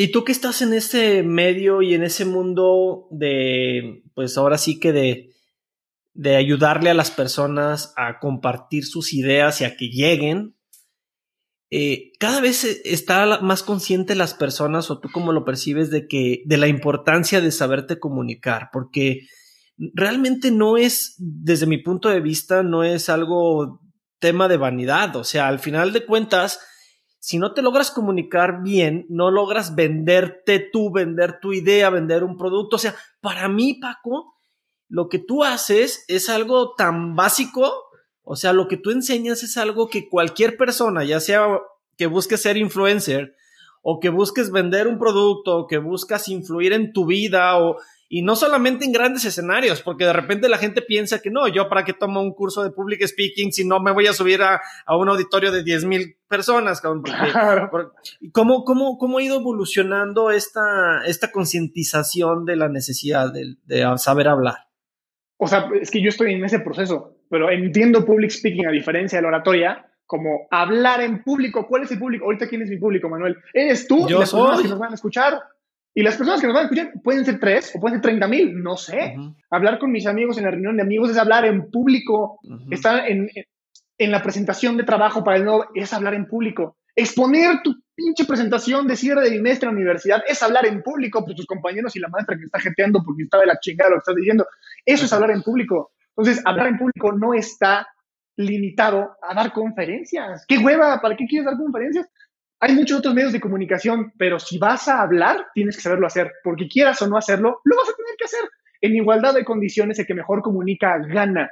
Y tú que estás en ese medio y en ese mundo de, pues ahora sí que de, de ayudarle a las personas a compartir sus ideas y a que lleguen, eh, cada vez está más consciente las personas o tú como lo percibes de que de la importancia de saberte comunicar, porque realmente no es, desde mi punto de vista, no es algo tema de vanidad, o sea, al final de cuentas, si no te logras comunicar bien, no logras venderte tú, vender tu idea, vender un producto. O sea, para mí, Paco, lo que tú haces es algo tan básico, o sea, lo que tú enseñas es algo que cualquier persona, ya sea que busques ser influencer, o que busques vender un producto, o que buscas influir en tu vida, o y no solamente en grandes escenarios, porque de repente la gente piensa que no, yo para qué tomo un curso de public speaking si no me voy a subir a, un auditorio de 10 mil personas. ¿cómo, cómo, ¿Cómo ha ido evolucionando esta, esta concientización de la necesidad de, de saber hablar? O sea, es que yo estoy en ese proceso, pero entiendo public speaking a diferencia de la oratoria como hablar en público. ¿Cuál es el público? Ahorita, ¿quién es mi público, Manuel? ¿Eres tú yo y las personas que nos van a escuchar? Y las personas que nos van a escuchar pueden ser tres o pueden ser treinta mil, no sé. Hablar con mis amigos en la reunión de amigos es hablar en público. Estar en, en, la presentación de trabajo para el nuevo es hablar en público. Exponer tu pinche presentación de cierre de bimestre en la universidad es hablar en público por tus compañeros y la maestra que está jeteando porque está de la chingada lo que estás diciendo. Eso es hablar en público. Entonces, hablar en público no está limitado a dar conferencias. ¿Qué hueva? ¿Para qué quieres dar conferencias? Hay muchos otros medios de comunicación, pero si vas a hablar, tienes que saberlo hacer, porque quieras o no hacerlo, lo vas a tener que hacer. En igualdad de condiciones, el que mejor comunica gana.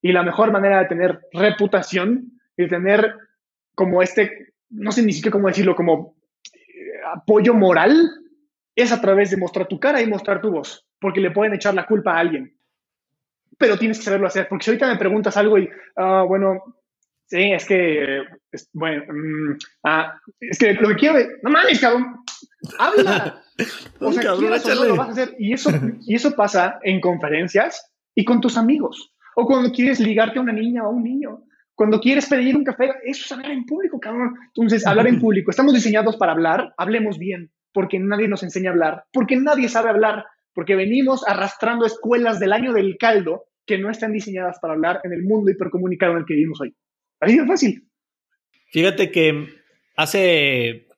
Y la mejor manera de tener reputación y tener como este, no sé ni siquiera cómo decirlo, como eh, apoyo moral, es a través de mostrar tu cara y mostrar tu voz, porque le pueden echar la culpa a alguien. Pero tienes que saberlo hacer, porque si ahorita me preguntas algo y, ah, bueno, Sí, es que, bueno, mm, ah, es que lo que quiero, no mames, cabrón, habla. O sea, cabrón, no lo vas a hacer. Y eso, y eso pasa en conferencias y con tus amigos. O cuando quieres ligarte a una niña o a un niño. Cuando quieres pedir un café, eso es hablar en público, cabrón. Entonces, hablar en público. Estamos diseñados para hablar, hablemos bien, porque nadie nos enseña a hablar, porque nadie sabe hablar, porque venimos arrastrando escuelas del año del caldo que no están diseñadas para hablar en el mundo hipercomunicado en el que vivimos hoy. Así de fácil. Fíjate que hace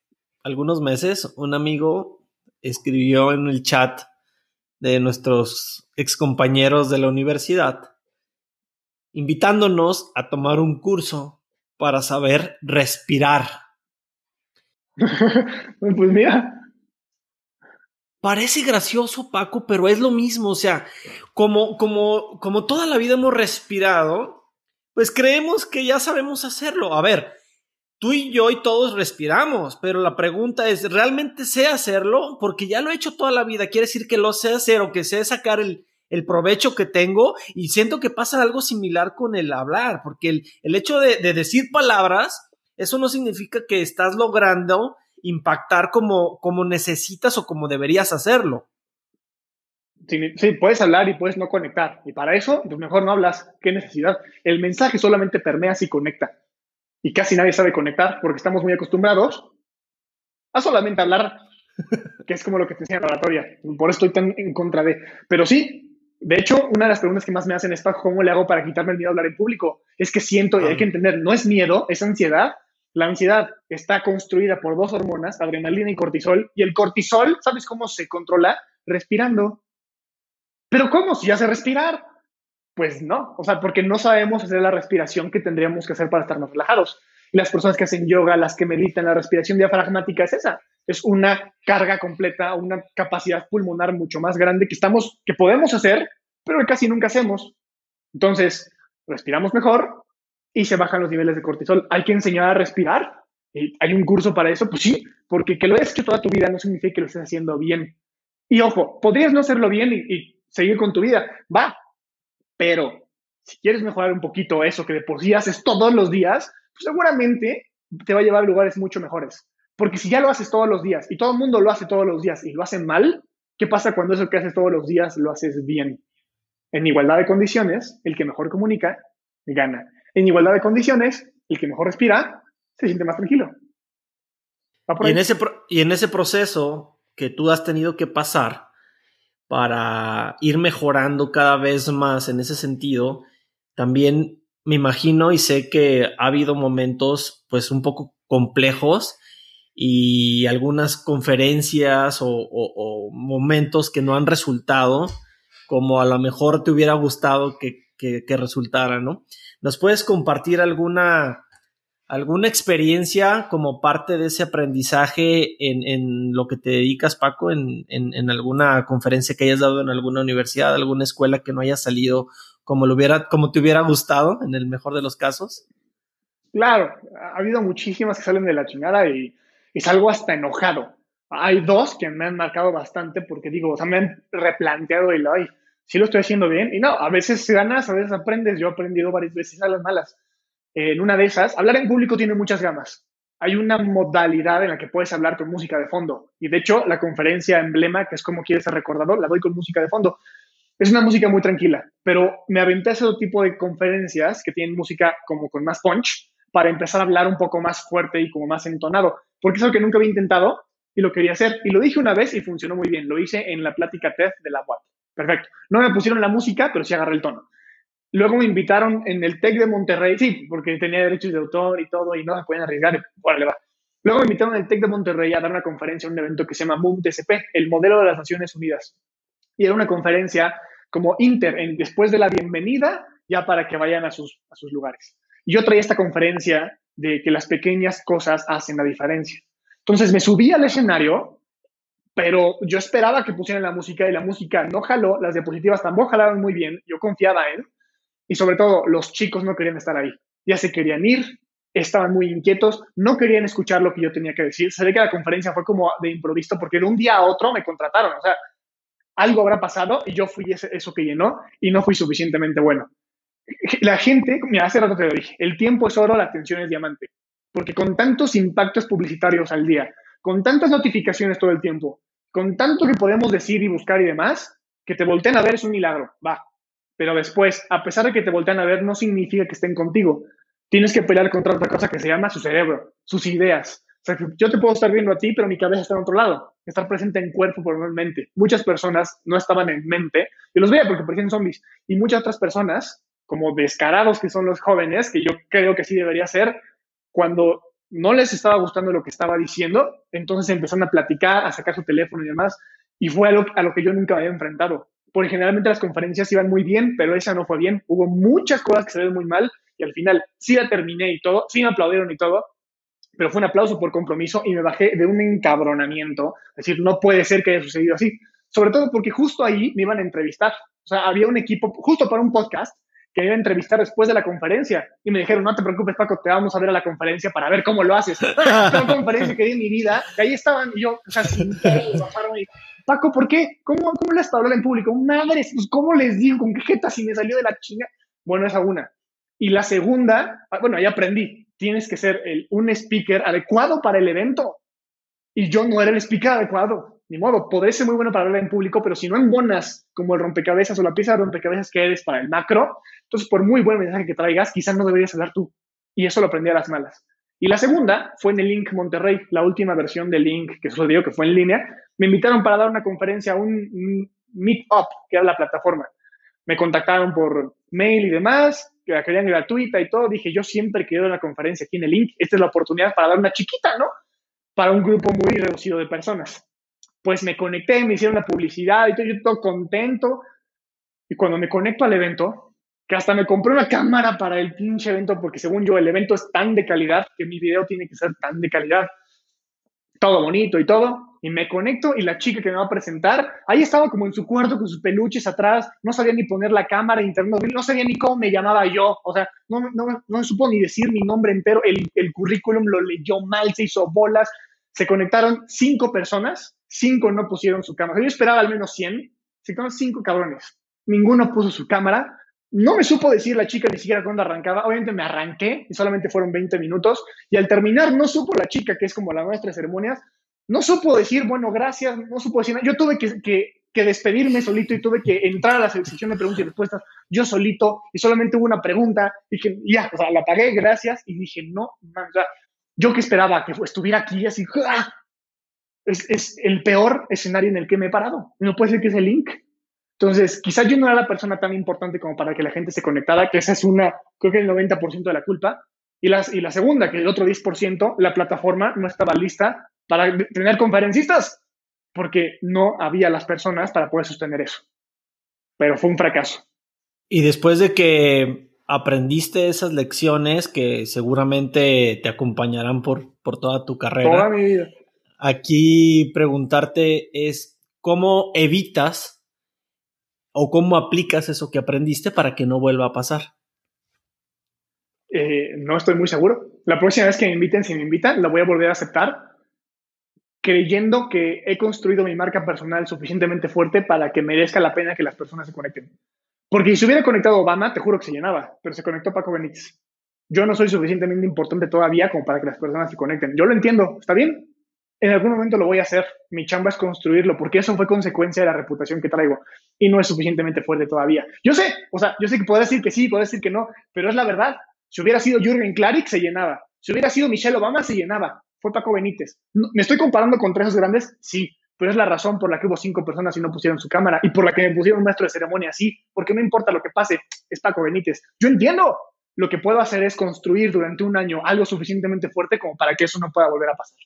algunos meses un amigo escribió en el chat de nuestros excompañeros de la universidad invitándonos a tomar un curso para saber respirar. pues mira. Parece gracioso, Paco, pero es lo mismo. O sea, como, como, como toda la vida hemos respirado, pues creemos que ya sabemos hacerlo. A ver, tú y yo y todos respiramos, pero la pregunta es, ¿realmente sé hacerlo? Porque ya lo he hecho toda la vida, quiere decir que lo sé hacer o que sé sacar el, provecho que tengo y siento que pasa algo similar con el hablar, porque el, hecho de, de, decir palabras, eso no significa que estás logrando impactar como necesitas o como deberías hacerlo. Sí, puedes hablar y puedes no conectar. Y para eso, pues mejor no hablas. ¿Qué necesidad? El mensaje solamente permea si conecta. Y casi nadie sabe conectar porque estamos muy acostumbrados a solamente hablar, que es como lo que te enseña la oratoria. Por eso estoy tan en contra de. Pero sí, de hecho, una de las preguntas que más me hacen es, ¿cómo le hago para quitarme el miedo a hablar en público? Es que siento, y hay que entender, no es miedo, es ansiedad, La ansiedad está construida por dos hormonas, adrenalina y cortisol, y el cortisol, ¿sabes cómo se controla? Respirando. Pero ¿cómo? Si ya sé respirar. Pues no, o sea, porque no sabemos hacer la respiración que tendríamos que hacer para estar más relajados. Y las personas que hacen yoga, las que meditan, la respiración diafragmática es esa. Es una carga completa, una capacidad pulmonar mucho más grande que estamos, que podemos hacer, pero que casi nunca hacemos. Entonces, respiramos mejor y se bajan los niveles de cortisol. Hay que enseñar a respirar. ¿Hay un curso para eso? Pues sí, porque que lo hayas hecho toda tu vida no significa que lo estés haciendo bien. Y ojo, podrías no hacerlo bien y, y seguir con tu vida. Va, pero si quieres mejorar un poquito eso que de por sí haces todos los días, pues seguramente te va a llevar a lugares mucho mejores. Porque si ya lo haces todos los días y todo el mundo lo hace todos los días y lo hacen mal, ¿qué pasa cuando eso que haces todos los días lo haces bien? En igualdad de condiciones, el que mejor comunica gana. En igualdad de condiciones, el que mejor respira se siente más tranquilo. Y en, ese, y en ese proceso que tú has tenido que pasar, para ir mejorando cada vez más en ese sentido, también me imagino y sé que ha habido momentos pues un poco complejos y algunas conferencias o, momentos que no han resultado como a lo mejor te hubiera gustado que, que, resultara, ¿no? ¿Nos puedes compartir alguna ¿Alguna experiencia como parte de ese aprendizaje en, lo que te dedicas, Paco, en, alguna conferencia que hayas dado en alguna universidad, alguna escuela que no haya salido como, lo hubiera, como te hubiera gustado, en el mejor de los casos? Claro, ha habido muchísimas que salen de la chingada y, y salgo hasta enojado. Hay dos que me han marcado bastante porque digo, o sea, me han replanteado y lo, ay, sí lo estoy haciendo bien. Y no, a veces ganas, a veces aprendes. Yo he aprendido varias veces a las malas en una de esas, hablar en público tiene muchas gamas. Hay una modalidad en la que puedes hablar con música de fondo. Y de hecho, la conferencia emblema, que es como quieres ser recordado, la doy con música de fondo. Es una música muy tranquila, pero me aventé a ese tipo de conferencias que tienen música como con más punch para empezar a hablar un poco más fuerte y como más entonado, porque es algo que nunca había intentado y lo quería hacer. Y lo dije una vez y funcionó muy bien. Lo hice en la plática TED de la UAP. Perfecto. No me pusieron la música, pero sí agarré el tono. Luego me invitaron en el TEC de Monterrey, sí, porque tenía derechos de autor y todo y no se pueden arriesgar. Órale, va. Luego me invitaron el TEC de Monterrey a dar una conferencia, un evento que se llama MUM TCP, el modelo de las Naciones Unidas. Y era una conferencia como inter, en, después de la bienvenida, ya para que vayan a sus, a sus lugares. Y yo traía esta conferencia de que las pequeñas cosas hacen la diferencia. Entonces me subí al escenario, pero yo esperaba que pusieran la música y la música no jaló, las diapositivas tampoco jalaron muy bien, yo confiaba en, y sobre todo, los chicos no querían estar ahí. Ya se querían ir, estaban muy inquietos, no querían escuchar lo que yo tenía que decir. Se ve que la conferencia fue como de improviso porque de un día a otro me contrataron. O sea, algo habrá pasado y yo fui eso que llenó y no fui suficientemente bueno. La gente, mira, hace rato te lo dije, el tiempo es oro, la atención es diamante. Porque con tantos impactos publicitarios al día, con tantas notificaciones todo el tiempo, con tanto que podemos decir y buscar y demás, que te volteen a ver es un milagro. Va, pero después, a pesar de que te voltean a ver, no significa que estén contigo. Tienes que pelear contra otra cosa que se llama su cerebro, sus ideas. O sea, yo te puedo estar viendo a ti, pero mi cabeza está en otro lado. Estar presente en cuerpo, por en mente. Muchas personas no estaban en mente. Yo los veía porque parecían zombies. Y muchas otras personas, como descarados que son los jóvenes, que yo creo que sí debería ser, cuando no les estaba gustando lo que estaba diciendo, entonces empezaron a platicar, a sacar su teléfono y demás. Y fue a lo, a lo que yo nunca había enfrentado porque generalmente las conferencias iban muy bien, pero esa no fue bien. Hubo muchas cosas que ven muy mal y al final sí la terminé y todo, sí me aplaudieron y todo, pero fue un aplauso por compromiso y me bajé de un encabronamiento. Es decir, no puede ser que haya sucedido así. Sobre todo porque justo ahí me iban a entrevistar. O sea, había un equipo justo para un podcast que iba a entrevistar después de la conferencia. Y me dijeron, no te preocupes, Paco, te vamos a ver a la conferencia para ver cómo lo haces. la conferencia que di en mi vida, ahí estaban, y yo, o sea, sin y Paco, ¿por qué? ¿Cómo, cómo les hablar en público? Madre, pues, ¿cómo les digo? ¿Con qué jeta si me salió de la chinga? Bueno, esa una. Y la segunda, ah, bueno, ahí aprendí, tienes que ser el, un speaker adecuado para el evento. Y yo no era el speaker adecuado. Ni modo, podré ser muy bueno para hablar en público, pero si no en bonas como el rompecabezas o la pieza de rompecabezas que eres para el macro, entonces por muy buen mensaje que traigas, quizás no deberías hablar tú. Y eso lo aprendí a las malas. Y la segunda fue en el Link Monterrey, la última versión del Link que sucedió, que fue en línea. Me invitaron para dar una conferencia, un Meetup, que era la plataforma. me contactaron por mail y demás, que la querían gratuita y todo. Dije, yo siempre quiero la conferencia aquí en el link. Esta es la oportunidad para dar una chiquita, ¿no? Para un grupo muy reducido de personas. Pues me conecté, me hicieron la publicidad y todo, yo todo contento. Y cuando me conecto al evento, que hasta me compré una cámara para el pinche evento, porque según yo el evento es tan de calidad que mi video tiene que ser tan de calidad. Todo bonito y todo y me conecto y la chica que me va a presentar, ahí estaba como en su cuarto con sus peluches atrás, no sabía ni poner la cámara, internet, no sabía ni cómo me llamaba yo, o sea, no, no, no supo ni decir mi nombre entero, el, el currículum lo leyó mal, se hizo bolas, se conectaron cinco personas, cinco no pusieron su cámara, yo esperaba al menos 100, se conectaron cinco cabrones, ninguno puso su cámara, no me supo decir la chica ni siquiera cuándo arrancaba. Obviamente me arranqué y solamente fueron 20 minutos. Y al terminar, no supo la chica, que es como la nuestra ceremonias, no supo decir, bueno, gracias, no supo decir nada. Yo tuve que, despedirme solito y tuve que entrar a la sección de preguntas y respuestas yo solito y solamente hubo una pregunta. Dije, ya, o sea, la pagué, gracias. Y dije, no, man, o sea, yo que esperaba que estuviera aquí así, ¡ah! Es, es, el peor escenario en el que me he parado. No puede ser que es el link. Entonces, quizás yo no era la persona tan importante como para que la gente se conectara, que esa es una, creo que el 90% de la culpa. Y, las, y la segunda, que el otro 10%, la plataforma no estaba lista para tener conferencistas, porque no había las personas para poder sostener eso. Pero fue un fracaso. Y después de que aprendiste esas lecciones que seguramente te acompañarán por, por toda tu carrera. Toda mi vida. Aquí preguntarte es cómo evitas o cómo aplicas eso que aprendiste para que no vuelva a pasar. Eh, no estoy muy seguro. La próxima vez que me inviten, si me invitan, la voy a volver a aceptar creyendo que he construido mi marca personal suficientemente fuerte para que merezca la pena que las personas se conecten. Porque si se hubiera conectado Obama, te juro que se llenaba, pero se conectó Paco Benítez. Yo no soy suficientemente importante todavía como para que las personas se conecten. Yo lo entiendo, ¿está bien? En algún momento lo voy a hacer. Mi chamba es construirlo, porque eso fue consecuencia de la reputación que traigo y no es suficientemente fuerte todavía. Yo sé, o sea, yo sé que puedo decir que sí, puedo decir que no, pero es la verdad. Si hubiera sido Jürgen Klarik, se llenaba. Si hubiera sido Michelle Obama, se llenaba fue Paco Benítez. ¿Me estoy comparando con tres grandes? Sí, pero es la razón por la que hubo cinco personas y no pusieron su cámara y por la que me pusieron un maestro de ceremonia sí, porque no importa lo que pase, es Paco Benítez. Yo entiendo. Lo que puedo hacer es construir durante un año algo suficientemente fuerte como para que eso no pueda volver a pasar.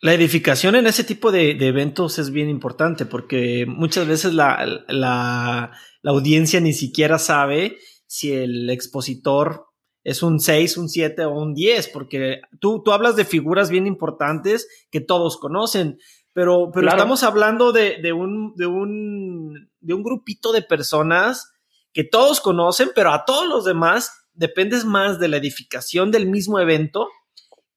La edificación en ese tipo de, eventos es bien importante porque muchas veces la, la audiencia ni siquiera sabe si el expositor es un 6, un 7 o un 10, porque tú, tú hablas de figuras bien importantes que todos conocen, pero, pero estamos hablando de, de, un, de, un, de un grupito de personas que todos conocen, pero a todos los demás dependes más de la edificación del mismo evento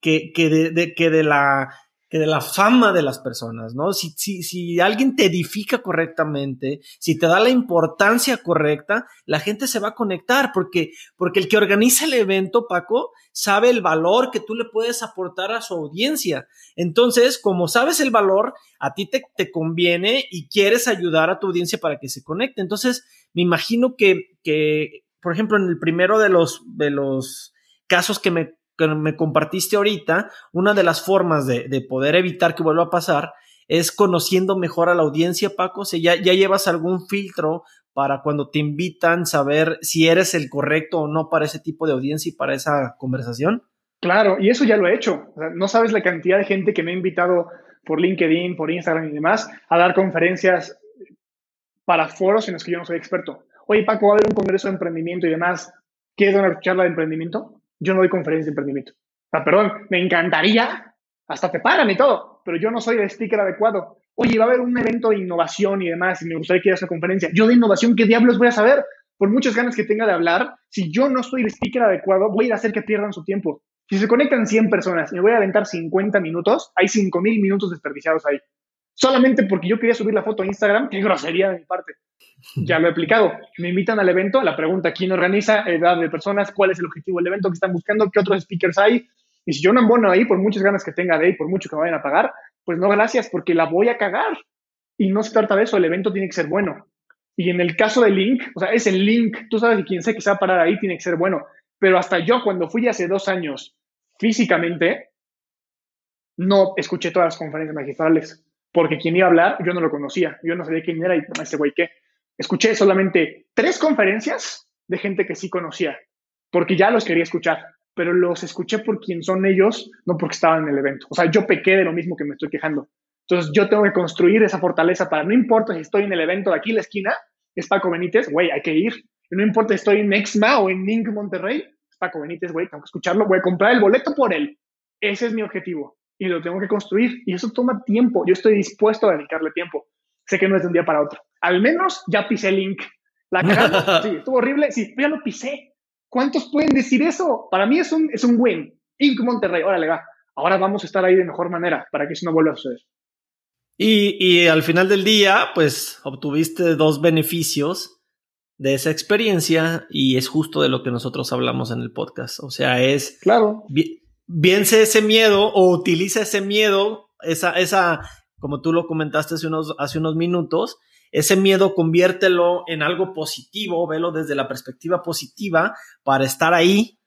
que, que, de, que de la que de la fama de las personas, ¿no? Si, si, si alguien te edifica correctamente, si te da la importancia correcta, la gente se va a conectar porque, porque el que organiza el evento, Paco, sabe el valor que tú le puedes aportar a su audiencia. Entonces, como sabes el valor, a ti te, te conviene y quieres ayudar a tu audiencia para que se conecte. Entonces, me imagino que, que por ejemplo, en el primero de los, de los casos que me que me compartiste ahorita, una de las formas de, poder evitar que vuelva a pasar es conociendo mejor a la audiencia, Paco. O ya, ya llevas algún filtro para cuando te invitan saber si eres el correcto o no para ese tipo de audiencia y para esa conversación. Claro, y eso ya lo he hecho. no sabes la cantidad de gente que me ha invitado por LinkedIn, por Instagram y demás a dar conferencias para foros en los que yo no soy experto. Oye, Paco, va a haber un congreso de emprendimiento y demás. ¿Quieres dar una charla de emprendimiento? Yo no doy conferencias de emprendimiento. O sea, perdón, me encantaría, hasta te pagan y todo, pero yo no soy el speaker adecuado. Oye, va a haber un evento de innovación y demás, y me gustaría que haya esa conferencia. Yo de innovación, ¿qué diablos voy a saber? Por muchas ganas que tenga de hablar, si yo no soy el speaker adecuado, voy a hacer que pierdan su tiempo. Si se conectan 100 personas y me voy a aventar 50 minutos, hay 5.000 minutos desperdiciados ahí. Solamente porque yo quería subir la foto a Instagram, qué grosería de mi parte. Ya lo he explicado. Me invitan al evento, la pregunta, ¿quién organiza? Edad de personas, ¿cuál es el objetivo del evento que están buscando? ¿Qué otros speakers hay? Y si yo no embono ahí, por muchas ganas que tenga de ahí, por mucho que me vayan a pagar, pues no, gracias, porque la voy a cagar. Y no se trata de eso, el evento tiene que ser bueno. Y en el caso del link, o sea, es el link, tú sabes que quien sé que se va a parar ahí tiene que ser bueno. Pero hasta yo, cuando fui hace dos años físicamente, no escuché todas las conferencias magistrales, porque quien iba a hablar, yo no lo conocía, yo no sabía quién era y ese güey qué escuché solamente tres conferencias de gente que sí conocía, porque ya los quería escuchar, pero los escuché por quien son ellos, no porque estaban en el evento. O sea, yo pequé de lo mismo que me estoy quejando. Entonces yo tengo que construir esa fortaleza para, no importa si estoy en el evento de aquí en la esquina, es Paco Benítez, güey, hay que ir. no importa si estoy en Exma o en Nink Monterrey, es Paco Benítez, güey, tengo que escucharlo, voy a comprar el boleto por él. Ese es mi objetivo y lo tengo que construir y eso toma tiempo. Yo estoy dispuesto a dedicarle tiempo. Sé que no es de un día para otro. Al menos ya pisé Link. La cara, sí, estuvo horrible, sí, ya lo pisé. ¿Cuántos pueden decir eso? Para mí es un, es un win. Inc. Monterrey, órale, va. Ahora vamos a estar ahí de mejor manera para que eso no vuelva a suceder. Y, y al final del día, pues obtuviste dos beneficios de esa experiencia y es justo de lo que nosotros hablamos en el podcast. O sea, es... Claro. Vience ese miedo o utiliza ese miedo, esa, esa, como tú lo comentaste hace unos, hace unos minutos, ese miedo conviértelo en algo positivo, velo desde la perspectiva positiva para estar ahí,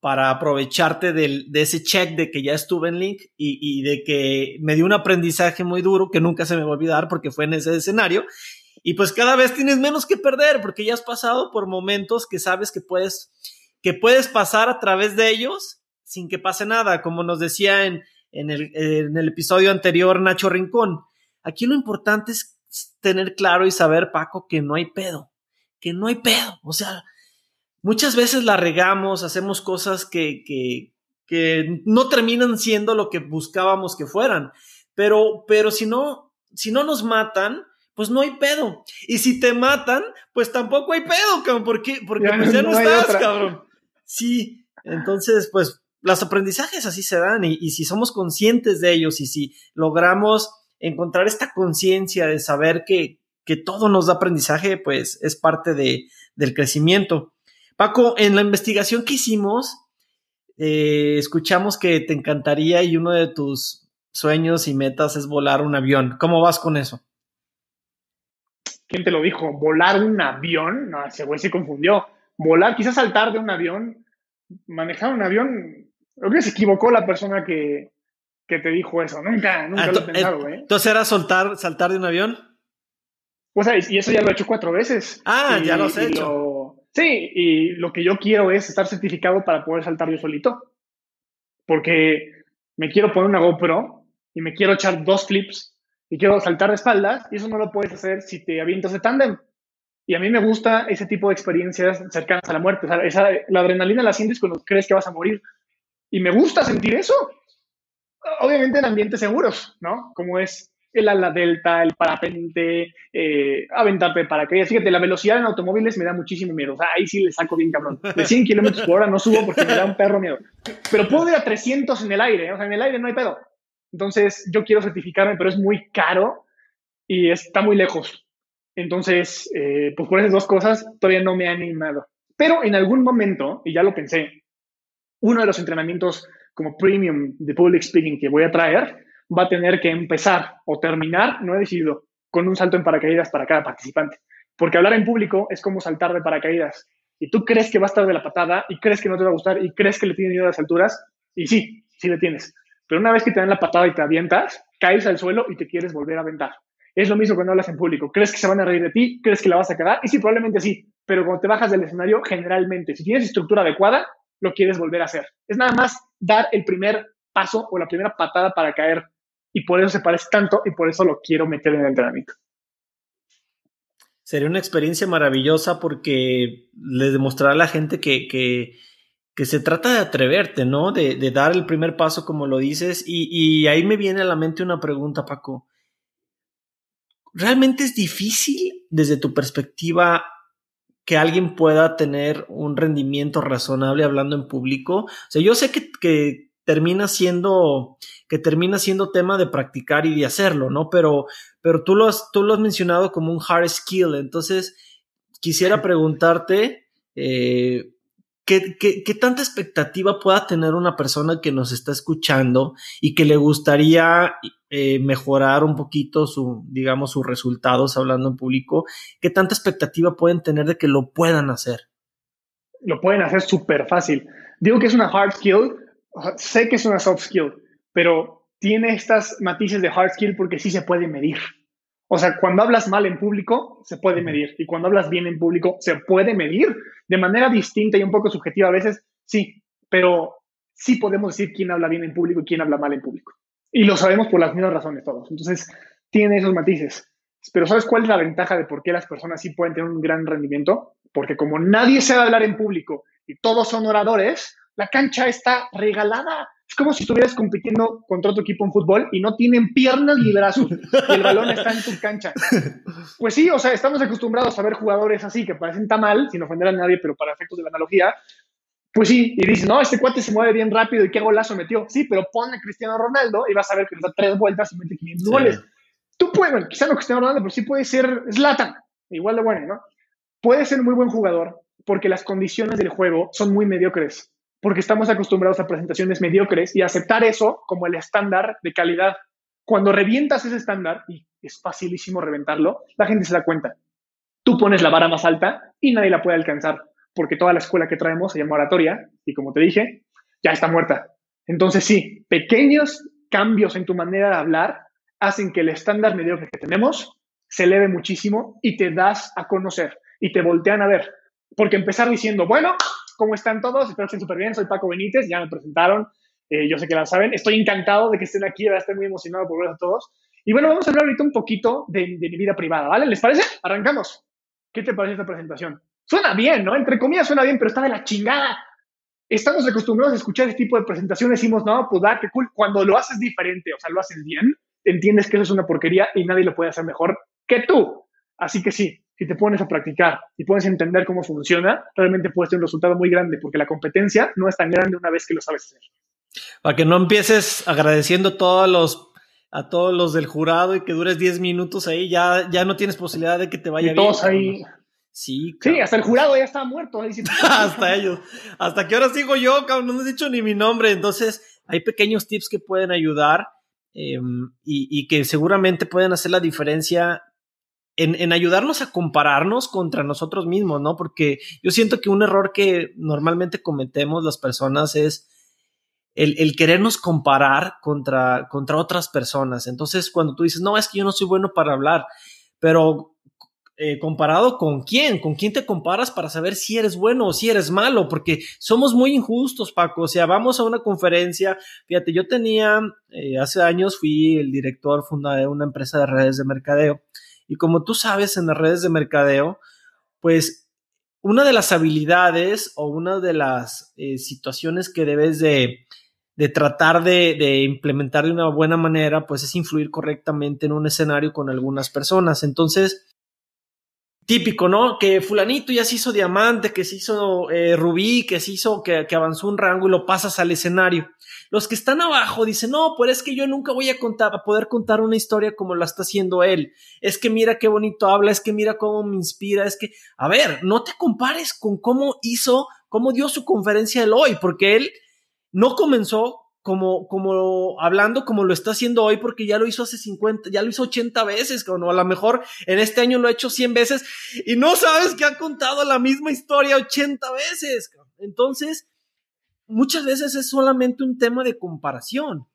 para aprovecharte de ese check de que ya estuve en Link y, y, de que me dio un aprendizaje muy duro que nunca se me va a olvidar porque fue en ese escenario. Y pues cada vez tienes menos que perder porque ya has pasado por momentos que sabes que puedes, que puedes pasar a través de ellos sin que pase nada, como nos decía en, en, el, en el episodio anterior Nacho Rincón. Aquí lo importante es tener claro y saber, Paco, que no hay pedo, que no hay pedo. O sea, muchas veces la regamos, hacemos cosas que, que, que no terminan siendo lo que buscábamos que fueran. Pero, pero si no, si no nos matan, pues no hay pedo. Y si te matan, pues tampoco hay pedo, cabrón, porque, porque ya, pues ya no, estás, cabrón. Sí, entonces, pues los aprendizajes así se dan y, si somos conscientes de ellos y si logramos encontrar esta conciencia de saber que, que, todo nos da aprendizaje, pues es parte de, del crecimiento. Paco, en la investigación que hicimos, eh, escuchamos que te encantaría y uno de tus sueños y metas es volar un avión. ¿Cómo vas con eso? ¿Quién te lo dijo? ¿Volar un avión? No, ese se confundió. Volar, quizás saltar de un avión, manejar un avión. Creo que se equivocó la persona que, que te dijo eso. Nunca, nunca ah, lo he pensado, ¿eh? Entonces era soltar, saltar de un avión. Pues y eso ya lo he hecho cuatro veces. Ah, ya lo has hecho. sí, y lo que yo quiero es estar certificado para poder saltar yo solito. Porque me quiero poner una GoPro y me quiero echar dos flips y quiero saltar de espaldas y eso no lo puedes hacer si te avientas de tándem. Y a mí me gusta ese tipo de experiencias cercanas a la muerte. O sea, esa, la adrenalina la sientes cuando crees que vas a morir. Y me gusta sentir eso obviamente en ambientes seguros, ¿no? Como es el ala delta, el parapente, eh, aventarte para que Fíjate, la velocidad en automóviles me da muchísimo miedo. O sea, ahí sí le saco bien cabrón. De 100 kilómetros por hora no subo porque me da un perro miedo. Pero puedo ir a 300 en el aire. O sea, en el aire no hay pedo. Entonces, yo quiero certificarme, pero es muy caro y está muy lejos. Entonces, eh, pues por esas dos cosas todavía no me he animado. Pero en algún momento, y ya lo pensé, uno de los entrenamientos como premium de public speaking que voy a traer, va a tener que empezar o terminar, no he decidido, con un salto en paracaídas para cada participante. Porque hablar en público es como saltar de paracaídas. Y tú crees que va a estar de la patada y crees que no te va a gustar y crees que le tienes miedo a las alturas. Y sí, sí le tienes. Pero una vez que te dan la patada y te avientas, caes al suelo y te quieres volver a aventar. Es lo mismo cuando hablas en público. ¿Crees que se van a reír de ti? ¿Crees que la vas a quedar? Y sí, probablemente sí. Pero cuando te bajas del escenario, generalmente, si tienes estructura adecuada, lo quieres volver a hacer. Es nada más dar el primer paso o la primera patada para caer. Y por eso se parece tanto y por eso lo quiero meter en el entrenamiento. Sería una experiencia maravillosa porque le demostrará a la gente que, que, se trata de atreverte, ¿no? De, dar el primer paso, como lo dices. Y ahí me viene a la mente una pregunta, Paco. ¿Realmente es difícil desde tu perspectiva que alguien pueda tener un rendimiento razonable hablando en público. O sea, yo sé que, que termina siendo que termina siendo tema de practicar y de hacerlo, ¿no? Pero, pero tú, lo has, tú lo has mencionado como un hard skill. Entonces, quisiera preguntarte, eh, ¿qué, tanta expectativa pueda tener una persona que nos está escuchando y que le gustaría eh, mejorar un poquito digamos, sus resultados hablando en público? ¿Qué tanta expectativa pueden tener de que lo puedan hacer? Lo pueden hacer súper fácil. Digo que es una hard skill, sé que es una soft skill, pero tiene estas matices de hard skill porque sí se puede medir. O sea, cuando hablas mal en público, se puede medir. Y cuando hablas bien en público, se puede medir de manera distinta y un poco subjetiva a veces, sí, pero sí podemos decir quién habla bien en público y quién habla mal en público. Y lo sabemos por las mismas razones todos. Entonces, tiene esos matices. Pero ¿sabes cuál es la ventaja de por qué las personas sí pueden tener un gran rendimiento? Porque como nadie sabe hablar en público y todos son oradores, la cancha está regalada. Es como si estuvieras compitiendo contra otro equipo en fútbol y no tienen piernas ni brazos y el balón está en tu cancha. Pues sí, o sea, estamos acostumbrados a ver jugadores así que parecen tan mal, sin ofender a nadie, pero para efectos de la analogía. Pues sí, y dices, no, este cuate se mueve bien rápido y qué golazo metió. Sí, pero pone a Cristiano Ronaldo y vas a ver que nos da tres vueltas y mete 500 goles. Tú puedes, bueno, quizá no Cristiano Ronaldo, pero sí puede ser Zlatan, igual de bueno, ¿no? Puede ser muy buen jugador porque las condiciones del juego son muy mediocres porque estamos acostumbrados a presentaciones mediocres y aceptar eso como el estándar de calidad. Cuando revientas ese estándar, y es facilísimo reventarlo, la gente se da cuenta. Tú pones la vara más alta y nadie la puede alcanzar, porque toda la escuela que traemos se llama oratoria y como te dije, ya está muerta. Entonces sí, pequeños cambios en tu manera de hablar hacen que el estándar mediocre que tenemos se eleve muchísimo y te das a conocer y te voltean a ver. Porque empezar diciendo, bueno, ¿Cómo están todos? Espero que súper bien. Soy Paco Benítez, ya me presentaron. Eh, yo sé que la saben. Estoy encantado de que estén aquí, estoy muy emocionado por ver a todos. Y bueno, vamos a hablar ahorita un poquito de, mi vida privada, ¿vale? ¿Les parece? Arrancamos. ¿Qué te parece esta presentación? Suena bien, ¿no? Entre comillas suena bien, pero está de la chingada. Estamos acostumbrados a escuchar este tipo de presentaciones. Decimos, no, pues da, qué cool. Cuando lo haces diferente, o sea, lo haces bien, entiendes que eso es una porquería y nadie lo puede hacer mejor que tú. Así que sí, si te pones a practicar y puedes entender cómo funciona, realmente puedes tener un resultado muy grande, porque la competencia no es tan grande una vez que lo sabes hacer. Para que no empieces agradeciendo todos los, a todos los del jurado y que dures 10 minutos ahí, ya, ya no tienes posibilidad de que te vaya y todos ahí. Sí, sí, hasta el jurado ya está muerto. hasta ellos. Hasta que ahora sigo yo, cabrón, no he dicho ni mi nombre. Entonces, hay pequeños tips que pueden ayudar y, y, que seguramente pueden hacer la diferencia en, ayudarnos a compararnos contra nosotros mismos, ¿no? Porque yo siento que un error que normalmente cometemos las personas es el, querernos comparar contra, contra otras personas. Entonces, cuando tú dices, no, es que yo no soy bueno para hablar, pero eh, comparado con quién, con quién te comparas para saber si eres bueno o si eres malo, porque somos muy injustos, Paco. O sea, vamos a una conferencia, fíjate, yo tenía, eh, hace años fui el director, fundador de una empresa de redes de mercadeo y como tú sabes en las redes de mercadeo, pues una de las habilidades o una de las eh, situaciones que debes de, tratar de, de, implementar de una buena manera, pues es influir correctamente en un escenario con algunas personas. Entonces, típico, ¿no? Que fulanito ya se hizo diamante, que se hizo eh, rubí, que se hizo, que, avanzó un rango y lo pasas al escenario. Los que están abajo dicen, no, pues es que yo nunca voy a contar, a poder contar una historia como la está haciendo él. Es que mira qué bonito habla, es que mira cómo me inspira, es que, a ver, no te compares con cómo hizo, cómo dio su conferencia el hoy, porque él no comenzó como, como hablando como lo está haciendo hoy, porque ya lo hizo hace 50, ya lo hizo 80 veces, o a lo mejor en este año lo ha hecho 100 veces y no sabes que ha contado la misma historia 80 veces. Entonces, muchas veces es solamente un tema de comparación.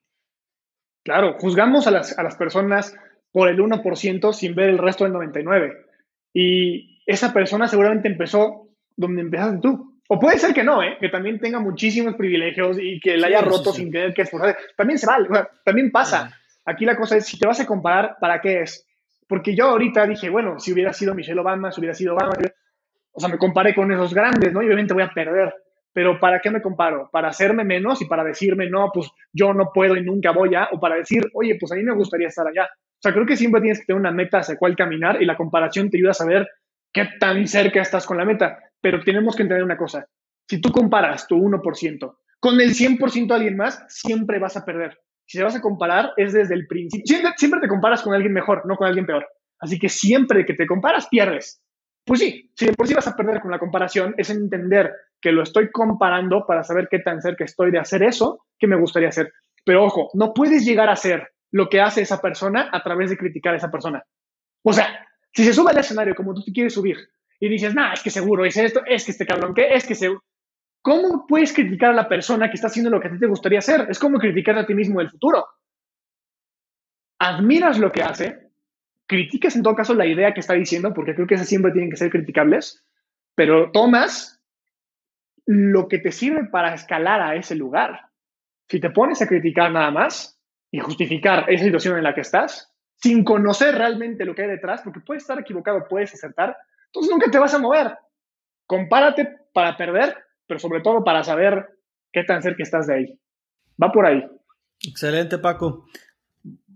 Claro, juzgamos a las, a las personas por el 1% sin ver el resto del 99%. Y esa persona seguramente empezó donde empezaste tú. O puede ser que no, ¿eh? que también tenga muchísimos privilegios y que la haya roto sin tener que esforzarse. También se vale, también pasa. Aquí la cosa es, si te vas a comparar, ¿para qué es? Porque yo ahorita dije, bueno, si hubiera sido Michelle Obama, si hubiera sido Obama, o sea, me comparé con esos grandes, ¿no? Y obviamente voy a perder. Pero ¿para qué me comparo? ¿Para hacerme menos y para decirme, no, pues yo no puedo y nunca voy a? O para decir, oye, pues a mí me gustaría estar allá. O sea, creo que siempre tienes que tener una meta hacia cuál caminar y la comparación te ayuda a saber qué tan cerca estás con la meta. Pero tenemos que entender una cosa. Si tú comparas tu 1% con el 100% de alguien más, siempre vas a perder. Si te vas a comparar, es desde el principio. Siempre, te comparas con alguien mejor, no con alguien peor. Así que siempre que te comparas, pierdes. Pues sí, si de por sí vas a perder con la comparación, es entender que lo estoy comparando para saber qué tan cerca estoy de hacer eso que me gustaría hacer. Pero ojo, no puedes llegar a hacer lo que hace esa persona a través de criticar a esa persona. O sea, si se sube al escenario como tú te quieres subir y dices, nah, es que seguro es esto, es que este cabrón, ¿qué? Es que seguro. ¿Cómo puedes criticar a la persona que está haciendo lo que a ti te gustaría hacer? Es como criticar a ti mismo del futuro. Admiras lo que hace, critiques en todo caso la idea que está diciendo, porque creo que esas siempre tienen que ser criticables, pero tomas lo que te sirve para escalar a ese lugar. Si te pones a criticar nada más y justificar esa situación en la que estás, sin conocer realmente lo que hay detrás, porque puedes estar equivocado, puedes acertar, entonces nunca te vas a mover. Compárate para perder, pero sobre todo para saber qué tan cerca estás de ahí. Va por ahí. Excelente, Paco.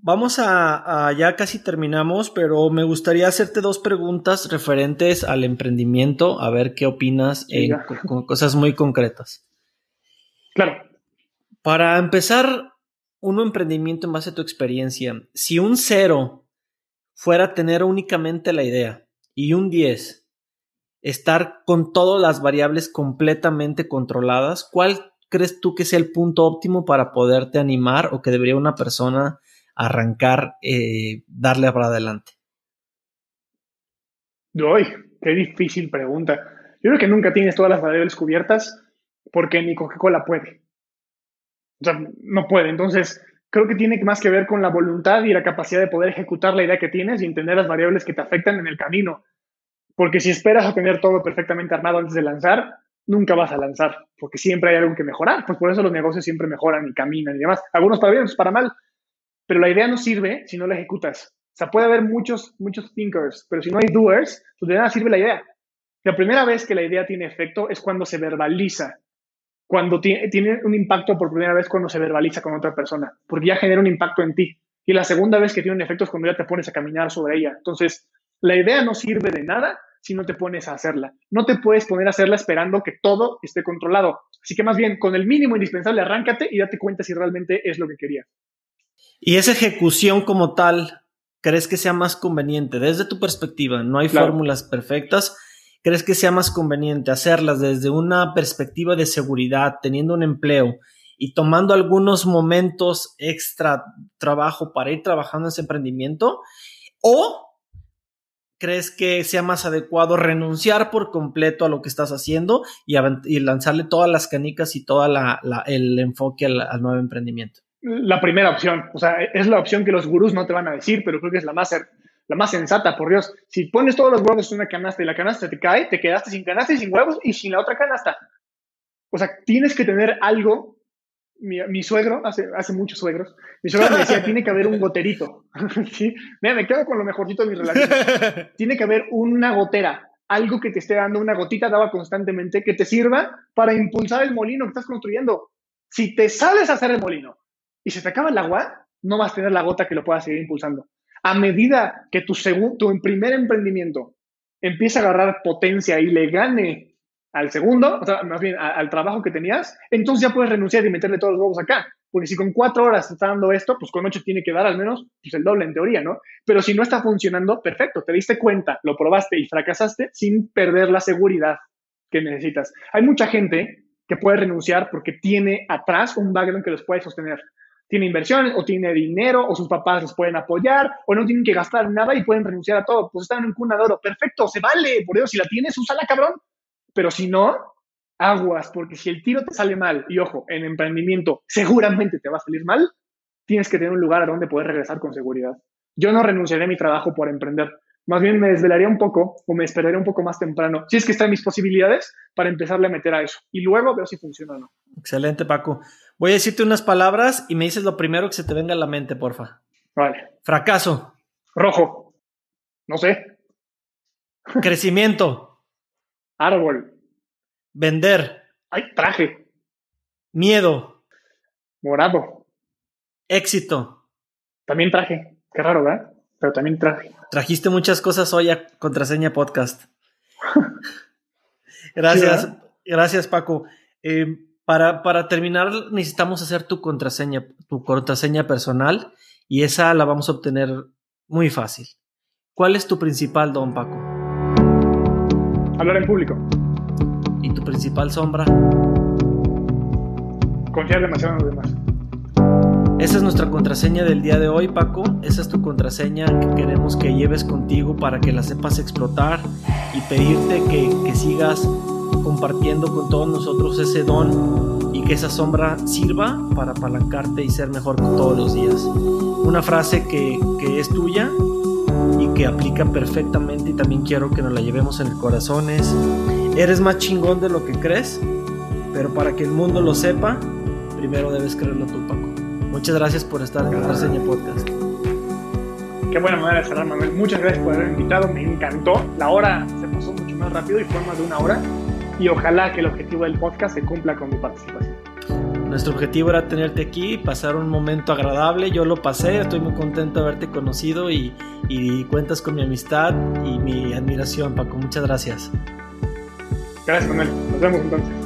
Vamos a, ya casi terminamos, pero me gustaría hacerte dos preguntas referentes al emprendimiento, a ver qué opinas con, cosas muy concretas. Claro. Para empezar, un emprendimiento en base a tu experiencia, si un cero fuera tener únicamente la idea y un 10 estar con todas las variables completamente controladas, ¿cuál crees tú que sea el punto óptimo para poderte animar o que debería una persona arrancar, eh, darle para adelante? Uy, qué difícil pregunta. Yo creo que nunca tienes todas las variables cubiertas porque ni Coca-Cola puede. O sea, no puede. Entonces, creo que tiene más que ver con la voluntad y la capacidad de poder ejecutar la idea que tienes y entender las variables que te afectan en el camino. Porque si esperas a tener todo perfectamente armado antes de lanzar, nunca vas a lanzar, porque siempre hay algo que mejorar. Pues por eso los negocios siempre mejoran y caminan y demás. Algunos para bien, otros para mal pero la idea no sirve si no la ejecutas. O sea, puede haber muchos, muchos thinkers, pero si no hay doers, pues de nada sirve la idea. La primera vez que la idea tiene efecto es cuando se verbaliza, cuando tiene, un impacto por primera vez cuando se verbaliza con otra persona, porque ya genera un impacto en ti. Y la segunda vez que tiene un efecto es cuando ya te pones a caminar sobre ella. Entonces, la idea no sirve de nada si no te pones a hacerla. No te puedes poner a hacerla esperando que todo esté controlado. Así que más bien, con el mínimo indispensable, arráncate y date cuenta si realmente es lo que querías. Y esa ejecución como tal, ¿crees que sea más conveniente desde tu perspectiva? No hay fórmulas perfectas. ¿Crees que sea más conveniente hacerlas desde una perspectiva de seguridad, teniendo un empleo y tomando algunos momentos extra trabajo para ir trabajando en ese emprendimiento? ¿O crees que sea más adecuado renunciar por completo a lo que estás haciendo y, lanzarle todas las canicas y todo el enfoque al nuevo emprendimiento? la primera opción. O sea, es la opción que los gurús no te van a decir, pero creo que es la más, la más sensata, por Dios. Si pones todos los huevos en una canasta y la canasta te cae, te quedaste sin canasta y sin huevos y sin la otra canasta. O sea, tienes que tener algo. Mi, suegro, hace, hace muchos suegros, mi suegro me decía, tiene que haber un goterito. ¿Sí? Mira, me quedo con lo mejorcito de mi relación. tiene que haber una gotera, algo que te esté dando una gotita daba constantemente que te sirva para impulsar el molino que estás construyendo. Si te sabes hacer el molino, y se te acaba el agua, no vas a tener la gota que lo pueda seguir impulsando. A medida que tu, tu primer emprendimiento empieza a agarrar potencia y le gane al segundo, o sea, más bien al trabajo que tenías, entonces ya puedes renunciar y meterle todos los huevos acá. Porque si con cuatro horas te está dando esto, pues con ocho tiene que dar al menos pues, el doble en teoría, ¿no? Pero si no está funcionando, perfecto, te diste cuenta, lo probaste y fracasaste sin perder la seguridad que necesitas. Hay mucha gente que puede renunciar porque tiene atrás un background que los puede sostener tiene inversiones o tiene dinero o sus papás los pueden apoyar o no tienen que gastar nada y pueden renunciar a todo. Pues están en un cuna de oro. Perfecto, se vale. Por eso, si la tienes, úsala, cabrón. Pero si no, aguas, porque si el tiro te sale mal, y ojo, en emprendimiento seguramente te va a salir mal, tienes que tener un lugar a donde poder regresar con seguridad. Yo no renunciaré a mi trabajo por emprender. Más bien me desvelaría un poco o me esperaría un poco más temprano, si es que está en mis posibilidades, para empezarle a meter a eso. Y luego veo si funciona o no. Excelente, Paco. Voy a decirte unas palabras y me dices lo primero que se te venga a la mente, porfa. Vale. Fracaso. Rojo. No sé. Crecimiento. Árbol. Vender. Ay, traje. Miedo. Morado. Éxito. También traje. Qué raro, ¿verdad? Pero también traje. Trajiste muchas cosas hoy a Contraseña Podcast. gracias. gracias, Paco. Eh, para, terminar, necesitamos hacer tu contraseña, tu contraseña personal y esa la vamos a obtener muy fácil. ¿Cuál es tu principal don, Paco? Hablar en público. ¿Y tu principal sombra? Confiar demasiado en los demás. Esa es nuestra contraseña del día de hoy, Paco. Esa es tu contraseña que queremos que lleves contigo para que la sepas explotar y pedirte que, que sigas compartiendo con todos nosotros ese don y que esa sombra sirva para apalancarte y ser mejor todos los días. Una frase que, que es tuya y que aplica perfectamente y también quiero que nos la llevemos en el corazón es, eres más chingón de lo que crees, pero para que el mundo lo sepa, primero debes creerlo tú, Paco. Muchas gracias por estar en Reseña Podcast. Qué buena manera de cerrar, Manuel. Muchas gracias por haberme invitado, me encantó. La hora se pasó mucho más rápido y fue más de una hora. Y ojalá que el objetivo del podcast se cumpla con mi participación. Nuestro objetivo era tenerte aquí, pasar un momento agradable. Yo lo pasé, estoy muy contento de haberte conocido y, y cuentas con mi amistad y mi admiración, Paco. Muchas gracias. Gracias, Manuel. Nos vemos entonces.